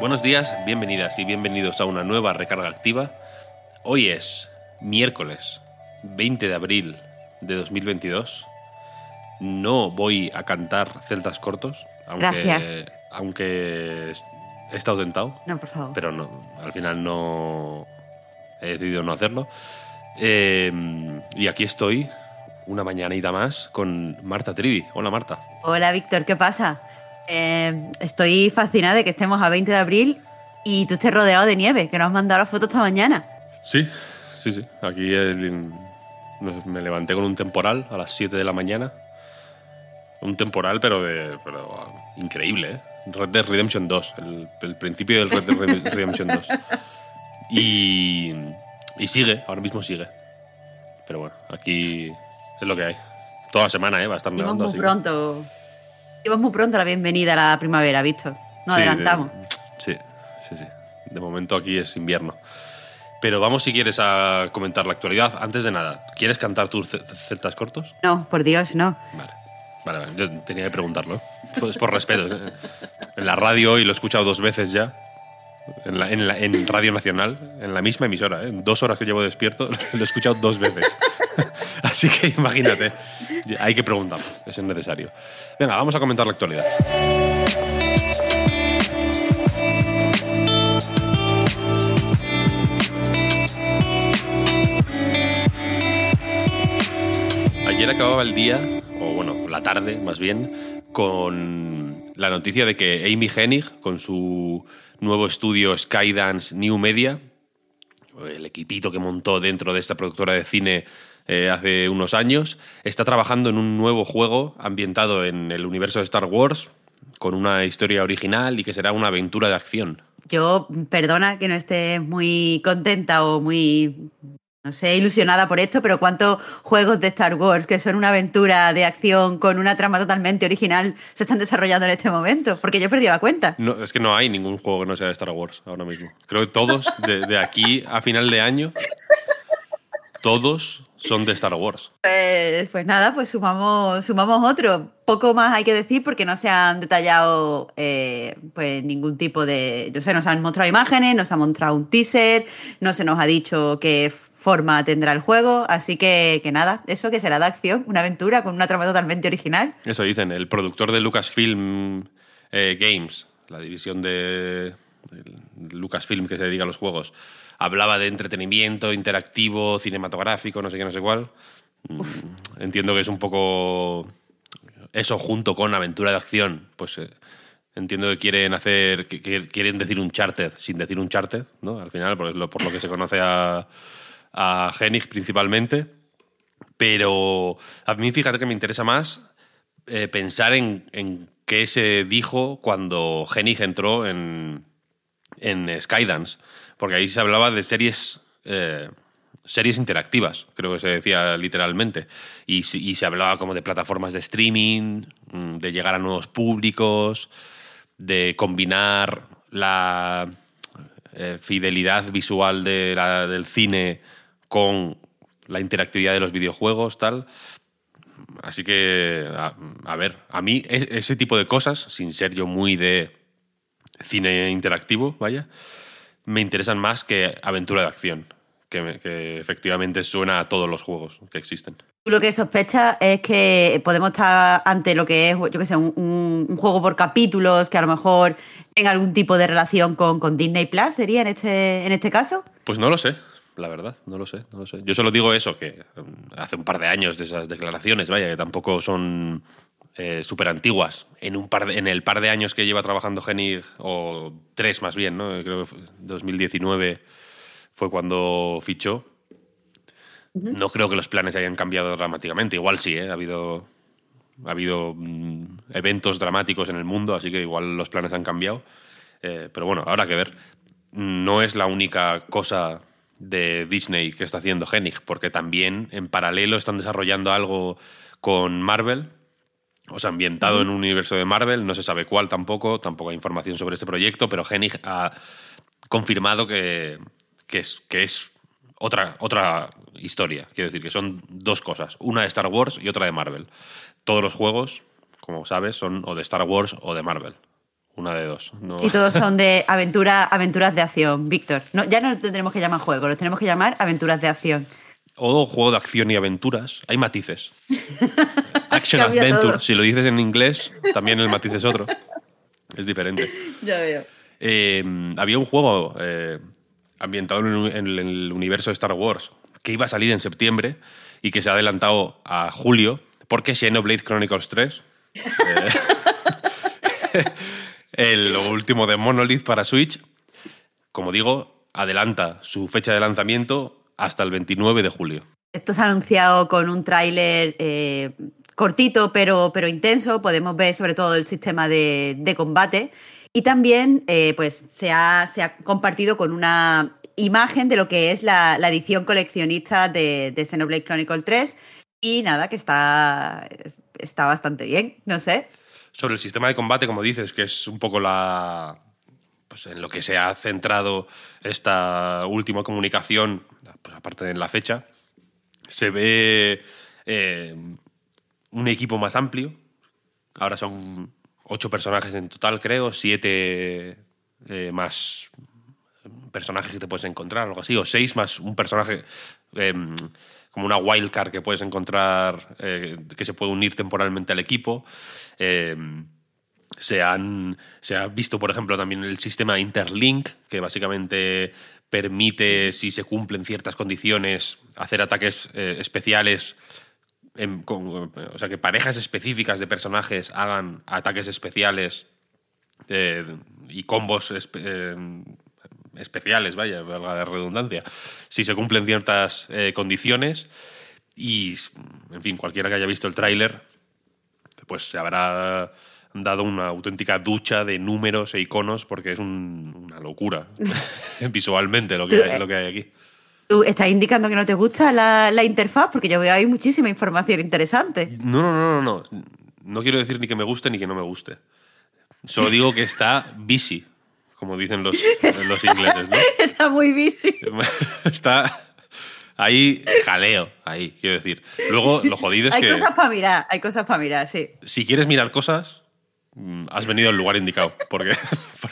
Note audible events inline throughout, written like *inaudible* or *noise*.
Buenos días, bienvenidas y bienvenidos a una nueva recarga activa. Hoy es miércoles 20 de abril de 2022. No voy a cantar celtas cortos, aunque, Gracias. aunque he estado tentado, No, por favor. pero no, al final no he decidido no hacerlo. Eh, y aquí estoy, una mañanita más, con Marta Trivi. Hola Marta. Hola, Víctor, ¿qué pasa? Eh, estoy fascinada de que estemos a 20 de abril y tú estés rodeado de nieve, que nos has mandado la foto esta mañana. Sí, sí, sí. Aquí el- me levanté con un temporal a las 7 de la mañana. Un temporal, pero, de, pero ah, increíble, ¿eh? Red Dead Redemption 2, el, el principio del Red Dead Redem- *laughs* Redemption 2. Y, y sigue, ahora mismo sigue. Pero bueno, aquí es lo que hay. Toda la semana, ¿eh? Va a estar nevando. muy así que- Dimos muy pronto la bienvenida a la primavera, Víctor. Nos Sí, adelantamos. de- sí, sí, sí. De momento aquí es invierno. Pero vamos, si quieres, a comentar la actualidad. Antes de nada, ¿quieres cantar tus ce- celtas cortos? No, por Dios, no. Vale, vale, vale. Yo tenía que preguntarlo. Pues por respeto. ¿eh? En la radio hoy lo he escuchado dos veces ya. En, la- en la- en Radio Nacional, en la misma emisora. ¿eh? En dos horas que llevo despierto, *laughs* lo he escuchado dos veces. Así que imagínate. Hay que preguntarlo, eso es necesario. Venga, vamos a comentar la actualidad. Ayer acababa el día, o bueno, la tarde más bien, con la noticia de que Amy Hennig, con su nuevo estudio Skydance New Media, el equipito que montó dentro de esta productora de cine eh, hace unos años, está trabajando en un nuevo juego ambientado en el universo de Star Wars, con una historia original y que será una aventura de acción. Yo, perdona que no esté muy contenta o muy, no sé, ilusionada por esto, pero ¿cuántos juegos de Star Wars que son una aventura de acción con una trama totalmente original se están desarrollando en este momento? Porque yo he perdido la cuenta. No, es que no hay ningún juego que no sea de Star Wars ahora mismo. Creo que todos, de, de aquí a final de año, todos son de Star Wars. Pues, pues nada, pues sumamos, sumamos otro. Poco más hay que decir porque no se han detallado eh, pues ningún tipo de. No sé, nos han mostrado imágenes, nos han mostrado un teaser, no se nos ha dicho qué forma tendrá el juego. Así que, que nada, eso que será de acción, una aventura con una trama totalmente original. Eso dicen, el productor de Lucasfilm eh, Games, la división de Lucasfilm que se dedica a los juegos, hablaba de entretenimiento interactivo, cinematográfico, no sé qué, no sé cuál. Mm, Entiendo que es un poco eso junto con aventura de acción, pues eh, entiendo que quieren hacer, que, que quieren decir un charted sin decir un charted, ¿no? Al final, por lo, por lo que se conoce a, a Hennig principalmente. Pero a mí fíjate que me interesa más eh, pensar en, en qué se dijo cuando Hennig entró en, en Skydance, porque ahí se hablaba de series, eh, series interactivas, creo que se decía literalmente, y, se hablaba como de plataformas de streaming, mm, de llegar a nuevos públicos, de combinar la eh, fidelidad visual de la- del cine con la interactividad de los videojuegos, tal. Así que, a, a ver, a mí es- ese tipo de cosas, sin ser yo muy de cine interactivo, vaya, me interesan más que aventura de acción, que, me- que efectivamente suena a todos los juegos que existen. Tú lo que sospechas es que podemos estar ante lo que es, yo qué sé, un, un- un juego por capítulos que a lo mejor tenga algún tipo de relación con, con Disney Plus, ¿sería en este, en este caso? Pues no lo sé, la verdad, no lo sé, no lo sé. Yo solo digo eso, que mm, hace un par de años de esas declaraciones, vaya, que tampoco son súper antiguas. En, un par de- en el par de años que lleva trabajando Genig, o tres más bien, ¿no? Creo que fue 2019 fue cuando fichó. No creo que los planes hayan cambiado dramáticamente. Igual sí, ¿eh? ha habido, ha habido mm, eventos dramáticos en el mundo, así que igual los planes han cambiado. Eh, pero bueno, habrá que ver. No es la única cosa de Disney que está haciendo Genig, porque también en paralelo están desarrollando algo con Marvel, o sea, ambientado en un universo de Marvel, no se sabe cuál tampoco, tampoco hay información sobre este proyecto, pero Genig ha confirmado que, que es, que es otra, otra historia. Quiero decir que son dos cosas, una de Star Wars y otra de Marvel. Todos los juegos, como sabes, son o de Star Wars o de Marvel. Una de dos. Y todos son de aventura, aventuras de acción, Víctor. No, ya no tendremos que llamar juego, lo tenemos que llamar aventuras de acción. O juego de acción y aventuras. Hay matices. *laughs* Action Adventure. Si lo dices en inglés, también el matiz es otro. Es diferente. Ya veo. Eh, había un juego eh, ambientado en el universo de Star Wars que iba a salir en septiembre y que se ha adelantado a julio porque Xenoblade Chronicles 3, eh, *laughs* el último de Monolith para Switch, como digo, adelanta su fecha de lanzamiento hasta el 29 de julio. Esto se ha anunciado con un tráiler eh, cortito pero, pero intenso. Podemos ver sobre todo el sistema de, combate. Y también eh, pues, se, ha, se ha compartido con una imagen de lo que es la, edición coleccionista de, de, Xenoblade Chronicle 3. Y nada, que está, está bastante bien, no sé. Sobre el sistema de combate, como dices, que es un poco la. Pues en lo que se ha centrado esta última comunicación, pues aparte de la fecha, se ve eh, un equipo más amplio. Ahora son ocho personajes en total, creo, siete eh, más personajes que te puedes encontrar, algo así, o seis más un personaje em, como una wildcard que puedes encontrar eh, que se puede unir temporalmente al equipo. Em, se, han, se ha visto, por ejemplo, también el sistema Interlink, que básicamente permite, si se cumplen ciertas condiciones, hacer ataques eh, especiales. o sea, que parejas específicas de personajes hagan ataques especiales eh, y combos eh, especiales, vaya, valga la redundancia, si se cumplen ciertas condiciones. Y, en fin, cualquiera que haya visto el tráiler, pues se habrá dado una auténtica ducha de números e iconos porque es una locura *laughs* visualmente lo que hay aquí. ¿Tú estás indicando que no te gusta la, interfaz? Porque yo veo ahí muchísima información interesante. No, no, no, no, no. No quiero decir ni que me guste ni que no me guste. Solo digo que está busy, como dicen los, los ingleses. ¿no? *laughs* Está muy busy. *laughs* está ahí jaleo, ahí, quiero decir. Luego, lo jodido es hay que... Hay cosas para mirar, hay cosas para mirar, sí. Si quieres mirar cosas, Mm, has venido al lugar indicado, porque,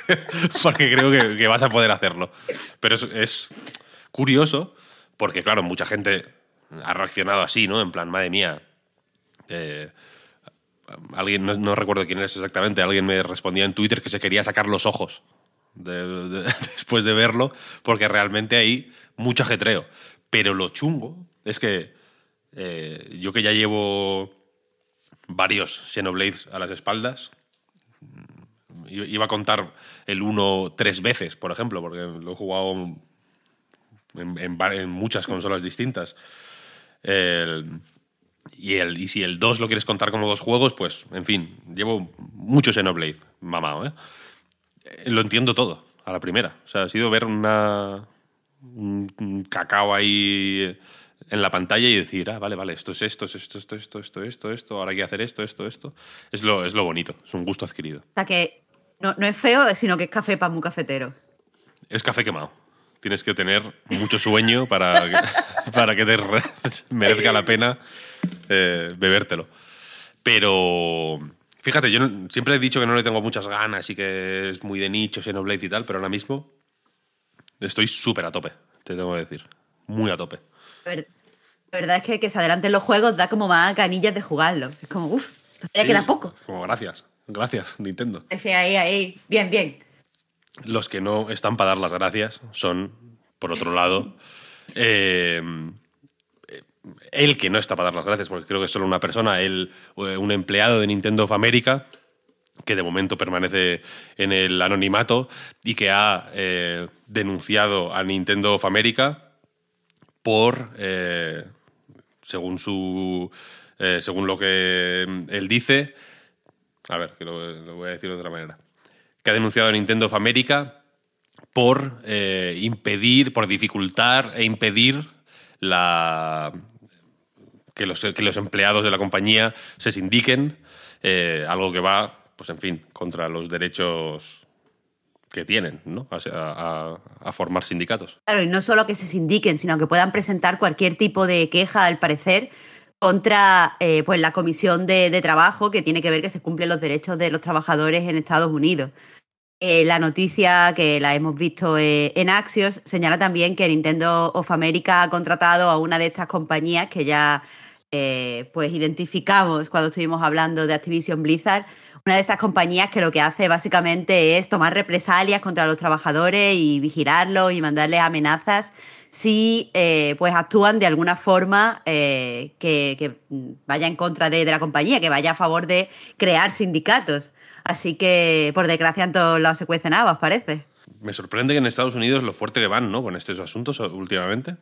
*laughs* porque, creo que, vas a poder hacerlo. Pero es, curioso, porque claro, mucha gente ha reaccionado así, ¿no? En plan, madre mía. Eh, alguien, no, recuerdo quién es exactamente, alguien me respondía en Twitter que se quería sacar los ojos *laughs* después de verlo, porque realmente hay mucho ajetreo. Pero lo chungo es que eh, yo que ya llevo varios Xenoblades a las espaldas, iba a contar el 1 tres veces, por ejemplo, porque lo he jugado en, muchas consolas distintas. y, el, y si el 2 lo quieres contar como dos juegos, pues, en fin, llevo mucho Xenoblade, mamado, ¿eh? Lo entiendo todo, a la primera. O sea, ha sido ver una, un cacao ahí en la pantalla y decir, ah, vale, vale, esto es esto, es esto, esto, esto, esto, esto, esto, ahora hay que hacer esto, esto, esto. Es lo, es lo bonito, es un gusto adquirido. O sea, que no, es feo, sino que es café para muy cafetero. Es café quemado. Tienes que tener mucho sueño para que, *laughs* para que te *laughs* merezca la pena eh, bebértelo. Pero fíjate, yo siempre he dicho que no le tengo muchas ganas y que es muy de nicho, Xenoblade y tal, pero ahora mismo estoy súper a tope, te tengo que decir. Muy a tope. La verdad es que que se adelanten los juegos da como más ganillas de jugarlo. Es como, uff, ya queda poco. como gracias. Gracias, Nintendo. ahí, ahí. Bien, bien. Los que no están para dar las gracias son, por otro lado, eh, el que no está para dar las gracias, porque creo que es solo una persona, el, un empleado de Nintendo of America, que de momento permanece en el anonimato y que ha eh, denunciado a Nintendo of America por, eh, según su, eh, según lo que él dice, a ver, que lo, lo voy a decir de otra manera, que ha denunciado a Nintendo of America por eh, impedir, por dificultar e impedir la que los, que los empleados de la compañía se sindiquen, eh, algo que va, pues en fin, contra los derechos que tienen, ¿no? A, a- a formar sindicatos. Claro, y no solo que se sindiquen, sino que puedan presentar cualquier tipo de queja, al parecer, contra eh, pues la comisión de, de trabajo que tiene que ver que se cumplen los derechos de los trabajadores en Estados Unidos. Eh, la noticia que la hemos visto eh, en Axios señala también que Nintendo of America ha contratado a una de estas compañías que ya pues identificamos cuando estuvimos hablando de Activision Blizzard, una de estas compañías que lo que hace básicamente es tomar represalias contra los trabajadores y vigilarlos y mandarles amenazas si eh, pues actúan de alguna forma eh, que, que vaya en contra de, de la compañía, que vaya a favor de crear sindicatos. Así que, por desgracia, en todos lados se cuecen habas, parece. Me sorprende que en Estados Unidos lo fuerte que van, ¿no? Con estos asuntos últimamente.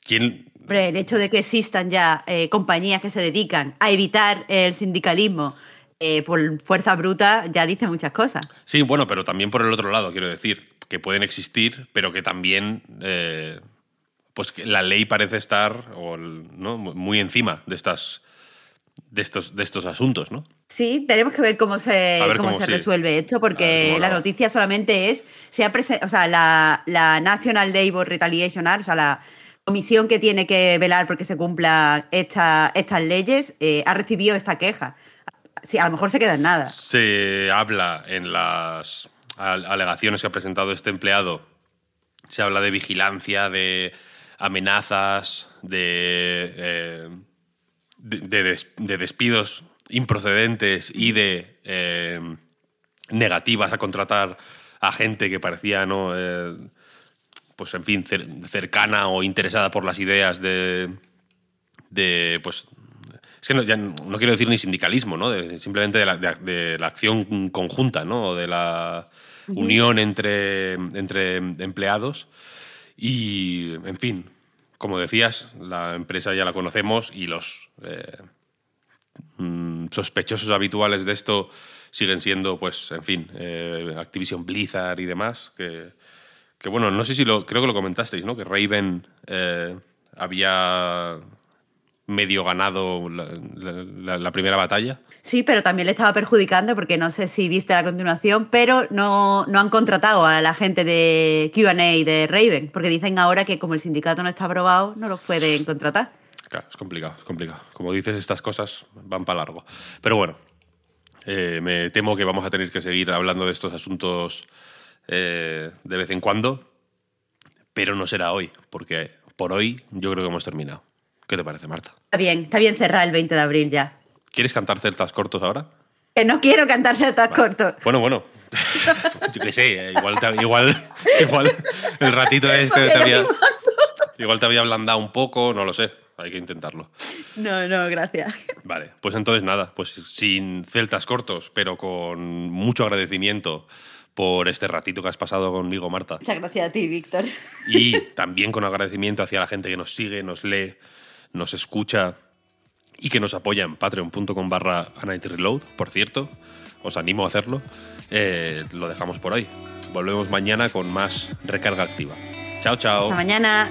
¿Quién, el hecho de que existan ya eh, compañías que se dedican a evitar el sindicalismo eh, por fuerza bruta ya dice muchas cosas. Sí, bueno, pero también por el otro lado, quiero decir, que pueden existir, pero que también eh, pues que la ley parece estar o el- ¿no? muy encima de estas de estos, de estos asuntos, ¿no? Sí, tenemos que ver cómo se, ver cómo cómo se sí. resuelve esto, porque la noticia solamente es, se ha o sea, la, la National Labor Retaliation Act, o sea, la comisión que tiene que velar porque se cumplan esta- estas leyes, eh, ha recibido esta queja. Sí, a lo mejor se queda en nada. Se habla en las al- alegaciones que ha presentado este empleado, se habla de vigilancia, de amenazas, de, eh, de, de des- de despidos improcedentes y de eh, negativas a contratar a gente que parecía no Eh, pues en fin cer- cercana o interesada por las ideas de de pues es que no, ya no quiero decir ni sindicalismo, ¿no? De- simplemente de la, de- de la acción conjunta, ¿no? De la unión entre, entre empleados. Y, en fin, como decías, la empresa ya la conocemos y los eh, mm, sospechosos habituales de esto siguen siendo, pues, en fin, eh, Activision Blizzard y demás, que, que, bueno, no sé si lo, creo que lo comentasteis, ¿no? Que Raven eh, había medio ganado la, la- la primera batalla. Sí, pero también le estaba perjudicando porque no sé si viste la continuación, pero no, no han contratado a la gente de QA de Raven, porque dicen ahora que como el sindicato no está aprobado, no los pueden contratar. Claro, es complicado, es complicado. Como dices, estas cosas van para largo. Pero bueno, eh, me temo que vamos a tener que seguir hablando de estos asuntos eh, de vez en cuando, pero no será hoy, porque por hoy yo creo que hemos terminado. ¿Qué te parece, Marta? Está bien, está bien cerrar el 20 de abril ya. ¿Quieres cantar celtas cortos ahora? Que no quiero cantar tan corto. Bueno, bueno. *laughs* Yo qué sé, eh, igual, igual, *laughs* igual el ratito este te había, igual te había ablandado un poco, no lo sé. Hay que intentarlo. No, no, gracias. Vale, pues entonces nada, pues sin celtas cortos, pero con mucho agradecimiento por este ratito que has pasado conmigo, Marta. Muchas gracias a ti, Víctor. Y *laughs* también con agradecimiento hacia la gente que nos sigue, nos lee, nos escucha y que nos apoya en patreon.com barra. Por cierto, os animo a hacerlo. Eh, lo dejamos por hoy. Volvemos mañana con más recarga activa. Chao, chao. Hasta mañana.